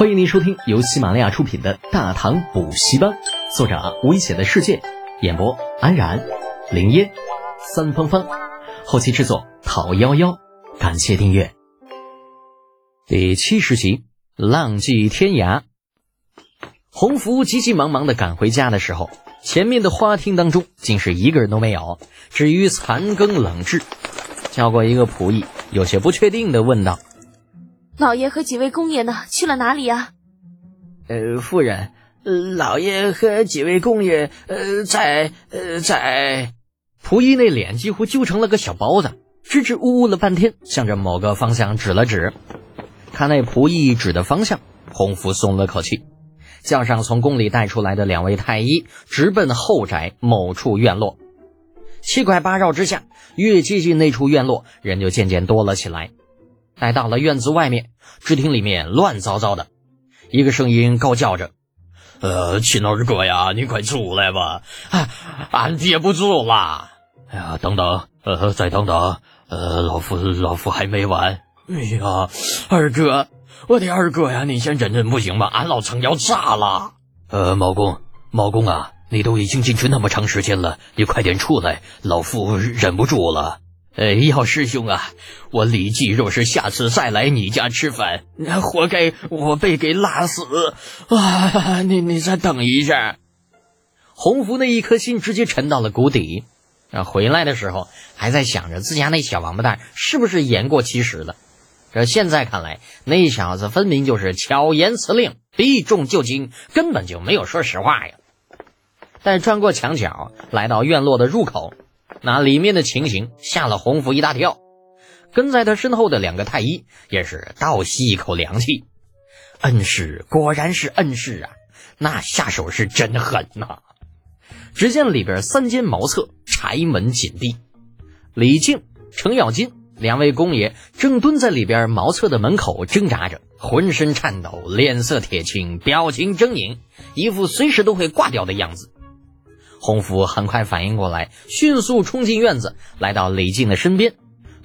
欢迎您收听由喜马拉雅出品的《大唐补习班》，作者危险的世界，演播安然、林烟、三芳芳，后期制作讨幺幺，感谢订阅。第七十集，浪迹天涯。洪福急急忙忙的赶回家的时候，前面的花厅当中竟是一个人都没有，至于残羹冷炙。叫过一个仆役，有些不确定的问道。老爷和几位公爷呢？去了哪里呀？呃，夫人，老爷和几位公爷，呃，在呃在。仆役那脸几乎揪成了个小包子，支支吾吾了半天，向着某个方向指了指。看那仆役指的方向，洪福松了口气，叫上从宫里带出来的两位太医，直奔后宅某处院落。七拐八绕之下，越接近那处院落，人就渐渐多了起来。待到了院子外面，只听里面乱糟糟的，一个声音高叫着：“呃，秦二哥呀，你快出来吧，俺憋不住了。哎呀，等等，呃，再等等，呃，老夫老夫还没完。哎呀，二哥，我的二哥呀，你先忍忍不行吗？俺老城要炸了。呃，毛公，毛公啊，你都已经进去那么长时间了，你快点出来，老夫忍不住了。”哎，姚师兄啊，我李记若是下次再来你家吃饭，那活该我被给辣死啊！你你再等一下。洪福那一颗心直接沉到了谷底，啊，回来的时候还在想着自家那小王八蛋是不是言过其实了。这现在看来，那小子分明就是巧言辞令，避重就轻，根本就没有说实话呀。但穿过墙角，来到院落的入口。那里面的情形吓了洪福一大跳，跟在他身后的两个太医也是倒吸一口凉气。恩师果然是恩师啊，那下手是真狠呐！只见里边三间茅厕，柴门紧闭，李靖、程咬金两位公爷正蹲在里边茅厕的门口挣扎着，浑身颤抖，脸色铁青，表情狰狞，一副随时都会挂掉的样子。洪福很快反应过来，迅速冲进院子，来到李靖的身边，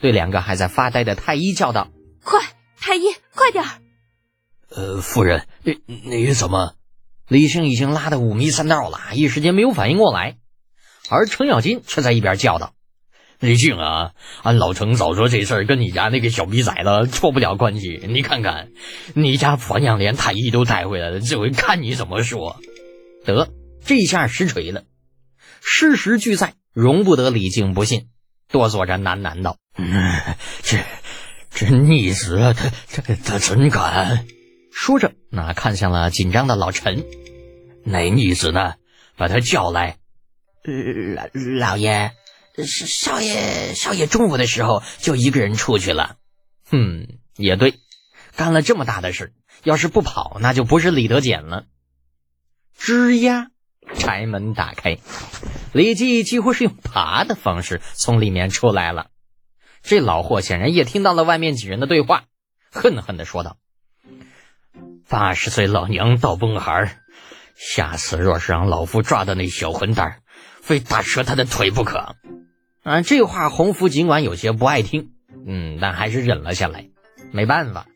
对两个还在发呆的太医叫道：“快，太医，快点儿！”呃，夫人，你你怎么？李靖已经拉得五迷三道了，一时间没有反应过来。而程咬金却在一边叫道：“李靖啊，俺老程早说这事儿跟你家那个小逼崽子脱不了关系，你看看，你家婆娘连太医都带回来了，这回看你怎么说。”得，这下实锤了。事实俱在，容不得李靖不信，哆嗦着喃喃道：“嗯这这逆子，他他他怎敢？”说着，那看向了紧张的老陈：“那逆子呢？把他叫来。”老老爷，少爷少爷中午的时候就一个人出去了。哼，也对，干了这么大的事，要是不跑，那就不是李德俭了。吱呀。柴门打开，李记几乎是用爬的方式从里面出来了。这老货显然也听到了外面几人的对话，恨恨的说道：“八十岁老娘倒崩孩儿，下次若是让老夫抓到那小混蛋，非打折他的腿不可。”啊，这话洪福尽管有些不爱听，嗯，但还是忍了下来。没办法。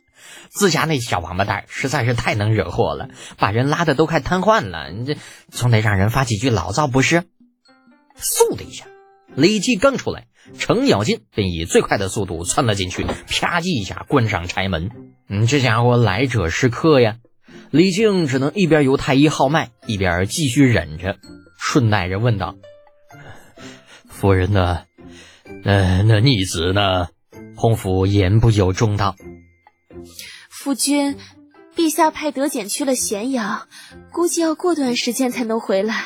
自家那小王八蛋实在是太能惹祸了，把人拉的都快瘫痪了。你这总得让人发几句牢骚不是？嗖的一下，李记刚出来，程咬金便以最快的速度窜了进去，啪叽一下关上柴门。嗯，这家伙来者是客呀！李靖只能一边由太医号脉，一边继续忍着，顺带着问道：“夫人呢？呃，那逆子呢？”洪福言不由衷道。夫君，陛下派德简去了咸阳，估计要过段时间才能回来。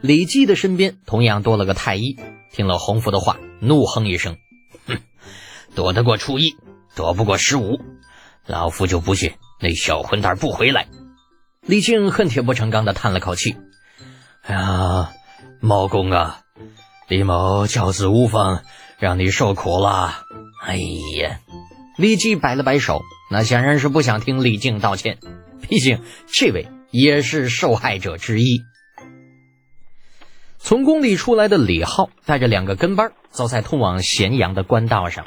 李记的身边同样多了个太医，听了洪福的话，怒哼一声：“哼，躲得过初一，躲不过十五，老夫就不信那小混蛋不回来。”李靖恨铁不成钢的叹了口气：“哎呀，毛公啊，李某教子无方，让你受苦了。哎呀。”李记摆了摆手，那显然是不想听李靖道歉，毕竟这位也是受害者之一。从宫里出来的李浩带着两个跟班，走在通往咸阳的官道上，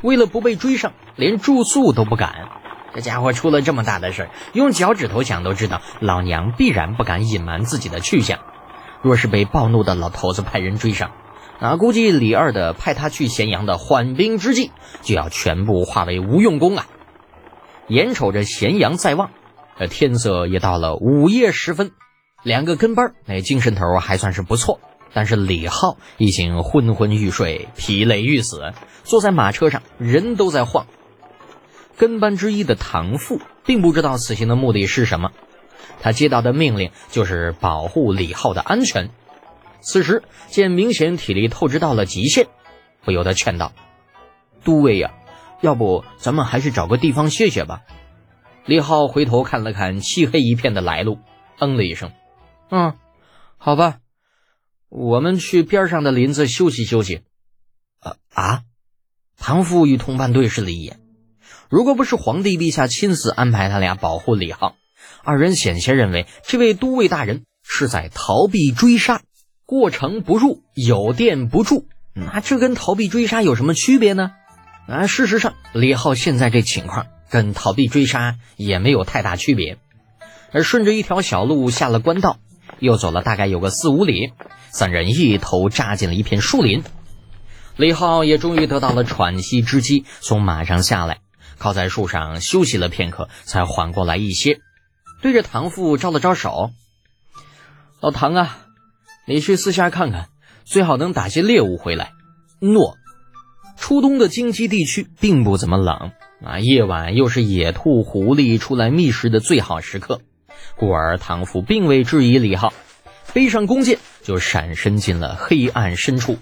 为了不被追上，连住宿都不敢，这家伙出了这么大的事儿，用脚趾头想都知道，老娘必然不敢隐瞒自己的去向。若是被暴怒的老头子派人追上，那估计李二的派他去咸阳的缓兵之计就要全部化为无用功啊！眼瞅着咸阳在望，这天色也到了午夜时分，两个跟班那精神头还算是不错，但是李浩已经昏昏欲睡，疲累欲死，坐在马车上人都在晃。跟班之一的唐父并不知道此行的目的是什么，他接到的命令就是保护李浩的安全。此时见明显体力透支到了极限，不由得劝道：“都尉呀，要不咱们还是找个地方歇歇吧。”李浩回头看了看漆黑一片的来路，嗯了一声：“嗯，好吧，我们去边上的林子休息休息。”啊啊！唐父与同伴对视了一眼。如果不是皇帝陛下亲自安排他俩保护李浩，二人险些认为这位都尉大人是在逃避追杀。过城不入，有店不住，那这跟逃避追杀有什么区别呢？啊，事实上，李浩现在这情况跟逃避追杀也没有太大区别。而顺着一条小路下了官道，又走了大概有个四五里，三人一头扎进了一片树林。李浩也终于得到了喘息之机，从马上下来。靠在树上休息了片刻，才缓过来一些，对着唐父招了招手：“老唐啊，你去四下看看，最好能打些猎物回来。”诺。初冬的荆棘地区并不怎么冷啊，夜晚又是野兔、狐狸出来觅食的最好时刻，故而唐父并未质疑李浩，背上弓箭就闪身进了黑暗深处。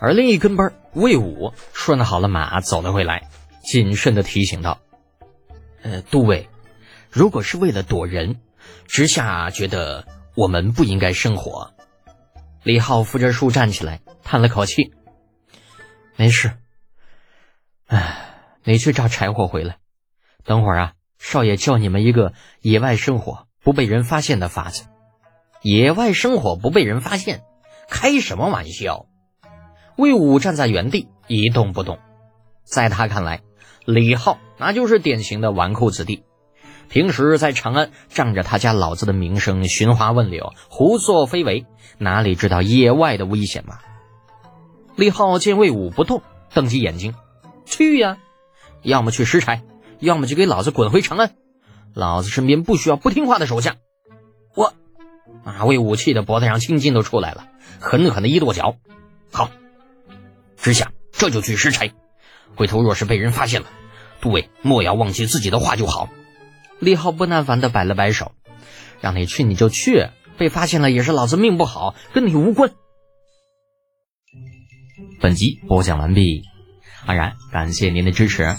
而另一跟班魏武拴好了马，走了回来。谨慎的提醒道：“呃，都尉，如果是为了躲人，直下觉得我们不应该生火。”李浩扶着树站起来，叹了口气：“没事。哎，你去找柴火回来。等会儿啊，少爷教你们一个野外生火不被人发现的法子。野外生火不被人发现，开什么玩笑？”魏武站在原地一动不动，在他看来。李浩那就是典型的纨绔子弟，平时在长安仗着他家老子的名声寻花问柳、胡作非为，哪里知道野外的危险嘛？李浩见魏武不动，瞪起眼睛：“去呀，要么去拾柴，要么就给老子滚回长安。老子身边不需要不听话的手下。”我啊，魏武气的脖子上青筋都出来了，狠狠的一跺脚：“好，知下这就去拾柴。回头若是被人发现了。”诸位莫要忘记自己的话就好。李浩不耐烦的摆了摆手，让你去你就去，被发现了也是老子命不好，跟你无关。本集播讲完毕，安然感谢您的支持。